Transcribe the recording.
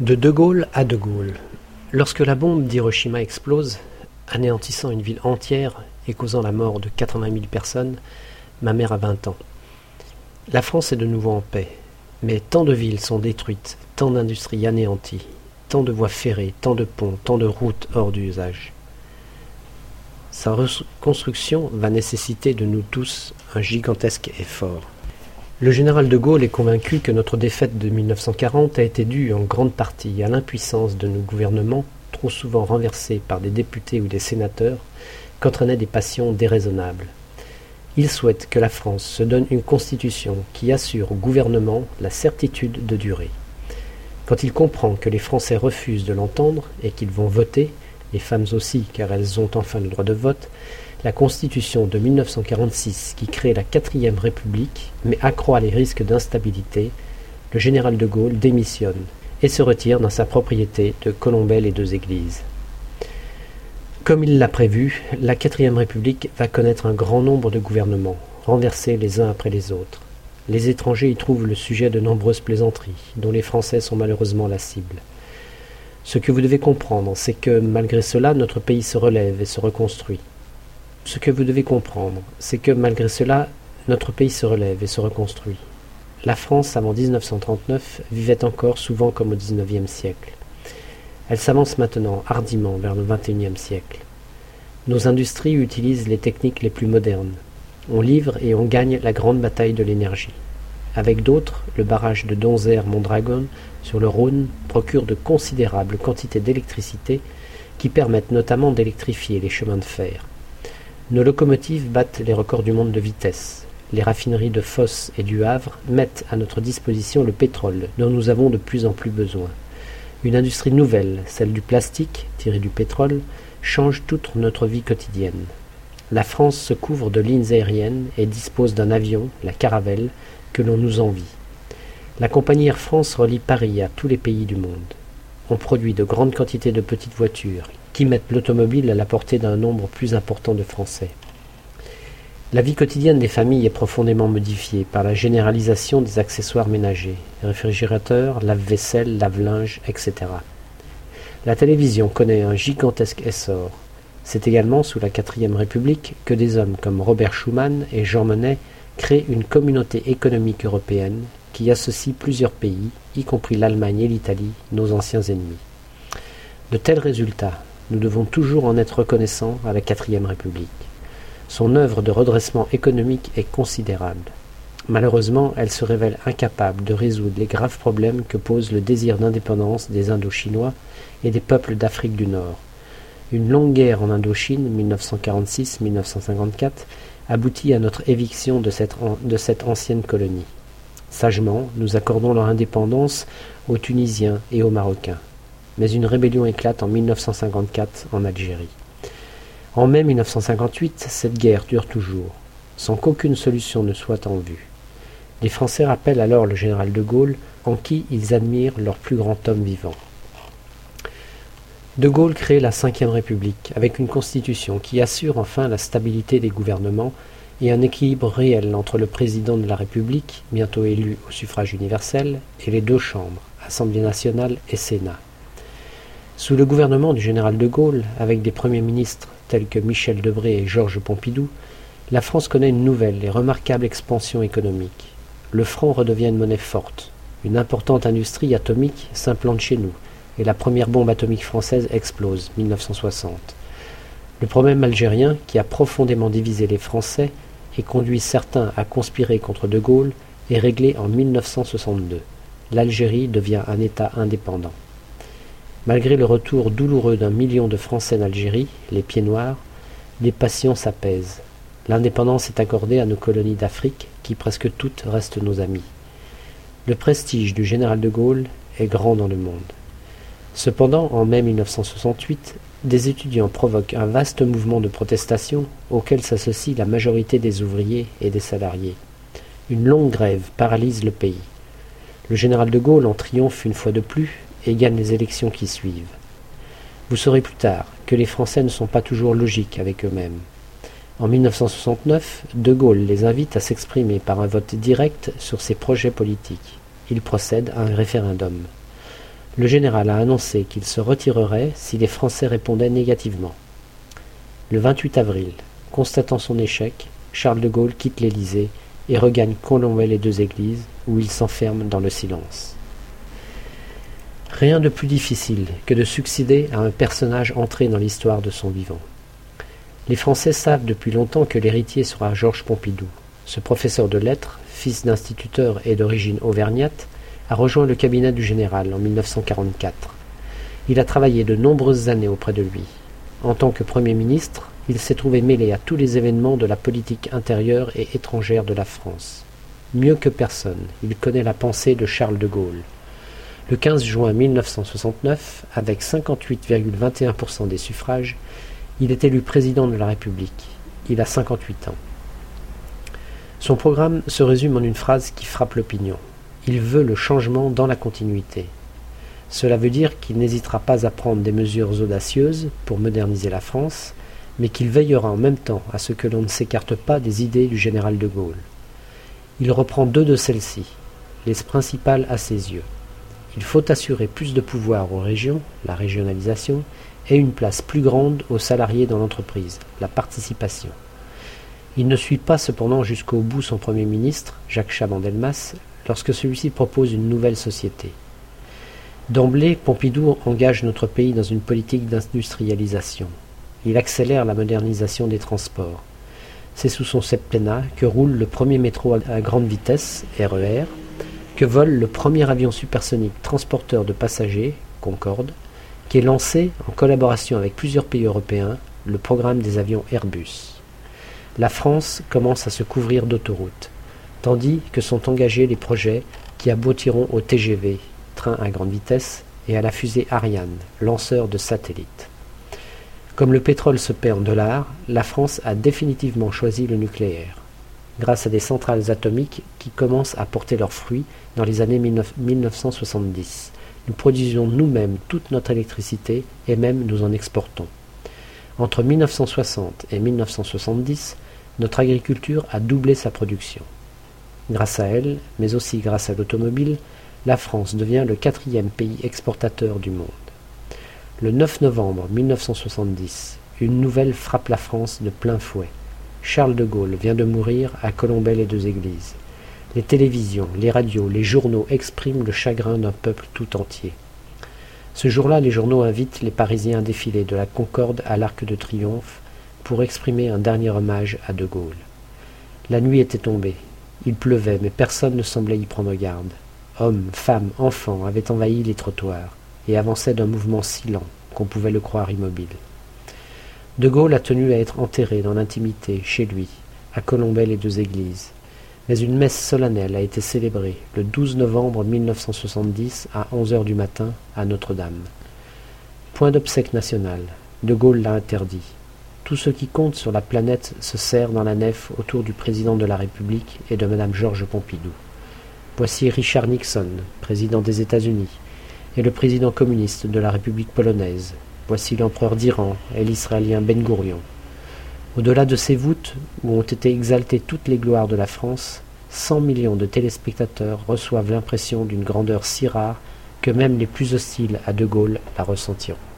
De De Gaulle à De Gaulle. Lorsque la bombe d'Hiroshima explose, anéantissant une ville entière et causant la mort de 80 000 personnes, ma mère a 20 ans. La France est de nouveau en paix, mais tant de villes sont détruites, tant d'industries anéanties, tant de voies ferrées, tant de ponts, tant de routes hors d'usage. Sa reconstruction va nécessiter de nous tous un gigantesque effort. Le général de Gaulle est convaincu que notre défaite de 1940 a été due en grande partie à l'impuissance de nos gouvernements, trop souvent renversés par des députés ou des sénateurs, qu'entraînaient des passions déraisonnables. Il souhaite que la France se donne une constitution qui assure au gouvernement la certitude de durée. Quand il comprend que les Français refusent de l'entendre et qu'ils vont voter, les femmes aussi car elles ont enfin le droit de vote, la Constitution de 1946 qui crée la quatrième République, mais accroît les risques d'instabilité, le général de Gaulle démissionne et se retire dans sa propriété de Colombelles et deux églises. Comme il l'a prévu, la quatrième République va connaître un grand nombre de gouvernements, renversés les uns après les autres. Les étrangers y trouvent le sujet de nombreuses plaisanteries, dont les Français sont malheureusement la cible. Ce que vous devez comprendre, c'est que malgré cela, notre pays se relève et se reconstruit. Ce que vous devez comprendre, c'est que malgré cela, notre pays se relève et se reconstruit. La France, avant 1939, vivait encore souvent comme au XIXe siècle. Elle s'avance maintenant hardiment vers le XXIe siècle. Nos industries utilisent les techniques les plus modernes. On livre et on gagne la grande bataille de l'énergie. Avec d'autres, le barrage de Donzère-Mondragon sur le Rhône procure de considérables quantités d'électricité qui permettent notamment d'électrifier les chemins de fer. Nos locomotives battent les records du monde de vitesse. Les raffineries de Fosse et du Havre mettent à notre disposition le pétrole dont nous avons de plus en plus besoin. Une industrie nouvelle, celle du plastique, tiré du pétrole, change toute notre vie quotidienne. La France se couvre de lignes aériennes et dispose d'un avion, la Caravelle, que l'on nous envie. La compagnie Air France relie Paris à tous les pays du monde. On produit de grandes quantités de petites voitures qui mettent l'automobile à la portée d'un nombre plus important de Français. La vie quotidienne des familles est profondément modifiée par la généralisation des accessoires ménagers, réfrigérateurs, lave-vaisselle, lave-linge, etc. La télévision connaît un gigantesque essor. C'est également sous la quatrième République que des hommes comme Robert Schuman et Jean Monnet créent une communauté économique européenne qui associe plusieurs pays, y compris l'Allemagne et l'Italie, nos anciens ennemis. De tels résultats nous devons toujours en être reconnaissants à la quatrième République. Son œuvre de redressement économique est considérable. Malheureusement, elle se révèle incapable de résoudre les graves problèmes que pose le désir d'indépendance des Indochinois et des peuples d'Afrique du Nord. Une longue guerre en Indochine, 1946-1954, aboutit à notre éviction de cette, de cette ancienne colonie. Sagement, nous accordons leur indépendance aux Tunisiens et aux Marocains mais une rébellion éclate en 1954 en Algérie. En mai 1958, cette guerre dure toujours, sans qu'aucune solution ne soit en vue. Les Français rappellent alors le général de Gaulle, en qui ils admirent leur plus grand homme vivant. De Gaulle crée la Ve République avec une constitution qui assure enfin la stabilité des gouvernements et un équilibre réel entre le président de la République, bientôt élu au suffrage universel, et les deux chambres, Assemblée nationale et Sénat. Sous le gouvernement du général de Gaulle, avec des premiers ministres tels que Michel Debré et Georges Pompidou, la France connaît une nouvelle et remarquable expansion économique. Le franc redevient une monnaie forte. Une importante industrie atomique s'implante chez nous, et la première bombe atomique française explose, 1960. Le problème algérien, qui a profondément divisé les Français et conduit certains à conspirer contre De Gaulle, est réglé en 1962. L'Algérie devient un État indépendant. Malgré le retour douloureux d'un million de Français d'Algérie, les pieds noirs, les passions s'apaisent. L'indépendance est accordée à nos colonies d'Afrique, qui presque toutes restent nos amies. Le prestige du général de Gaulle est grand dans le monde. Cependant, en mai 1968, des étudiants provoquent un vaste mouvement de protestation auquel s'associe la majorité des ouvriers et des salariés. Une longue grève paralyse le pays. Le général de Gaulle en triomphe une fois de plus et les élections qui suivent. Vous saurez plus tard que les Français ne sont pas toujours logiques avec eux-mêmes. En 1969, De Gaulle les invite à s'exprimer par un vote direct sur ses projets politiques. Il procède à un référendum. le général a annoncé qu'il se retirerait si les Français répondaient négativement. Le 28 avril, constatant son échec, Charles de Gaulle quitte l'Élysée et regagne Colombey les deux églises, où il s'enferme dans le silence. Rien de plus difficile que de succéder à un personnage entré dans l'histoire de son vivant. Les Français savent depuis longtemps que l'héritier sera Georges Pompidou. Ce professeur de lettres, fils d'instituteur et d'origine auvergnate, a rejoint le cabinet du général en 1944. Il a travaillé de nombreuses années auprès de lui. En tant que Premier ministre, il s'est trouvé mêlé à tous les événements de la politique intérieure et étrangère de la France. Mieux que personne, il connaît la pensée de Charles de Gaulle. Le 15 juin 1969, avec 58,21% des suffrages, il est élu président de la République. Il a 58 ans. Son programme se résume en une phrase qui frappe l'opinion. Il veut le changement dans la continuité. Cela veut dire qu'il n'hésitera pas à prendre des mesures audacieuses pour moderniser la France, mais qu'il veillera en même temps à ce que l'on ne s'écarte pas des idées du général de Gaulle. Il reprend deux de celles-ci, les principales à ses yeux. Il faut assurer plus de pouvoir aux régions, la régionalisation, et une place plus grande aux salariés dans l'entreprise, la participation. Il ne suit pas cependant jusqu'au bout son Premier ministre, Jacques Chaban-Delmas, lorsque celui-ci propose une nouvelle société. D'emblée, Pompidou engage notre pays dans une politique d'industrialisation. Il accélère la modernisation des transports. C'est sous son septennat que roule le premier métro à grande vitesse, RER, e que vole le premier avion supersonique transporteur de passagers, Concorde, qui est lancé en collaboration avec plusieurs pays européens, le programme des avions Airbus. La France commence à se couvrir d'autoroutes tandis que sont engagés les projets qui aboutiront au TGV, train à grande vitesse, et à la fusée Ariane, lanceur de satellites. Comme le pétrole se perd en dollars, la France a définitivement choisi le nucléaire, grâce à des centrales atomiques qui commencent à porter leurs fruits dans les années 1970. Nous produisons nous-mêmes toute notre électricité et même nous en exportons. Entre 1960 et 1970, notre agriculture a doublé sa production. Grâce à elle, mais aussi grâce à l'automobile, la France devient le quatrième pays exportateur du monde. Le 9 novembre 1970, une nouvelle frappe la France de plein fouet. Charles de Gaulle vient de mourir à Colombey-les-Deux-Églises. Les télévisions, les radios, les journaux expriment le chagrin d'un peuple tout entier. Ce jour-là, les journaux invitent les Parisiens à défiler de la Concorde à l'Arc de Triomphe pour exprimer un dernier hommage à De Gaulle. La nuit était tombée, il pleuvait, mais personne ne semblait y prendre garde. Hommes, femmes, enfants avaient envahi les trottoirs et avançaient d'un mouvement si lent qu'on pouvait le croire immobile. De Gaulle a tenu à être enterré dans l'intimité, chez lui, à Colombey les deux églises. Mais une messe solennelle a été célébrée le 12 novembre 1970 à 11 heures du matin à Notre-Dame. Point d'obsèque national. De Gaulle l'a interdit. Tout ce qui compte sur la planète se serre dans la nef autour du président de la République et de Madame Georges Pompidou. Voici Richard Nixon, président des États-Unis, et le président communiste de la République polonaise. Voici l'empereur d'Iran et l'Israélien Ben Gurion. Au-delà de ces voûtes, où ont été exaltées toutes les gloires de la France, cent millions de téléspectateurs reçoivent l'impression d'une grandeur si rare que même les plus hostiles à De Gaulle la ressentiront.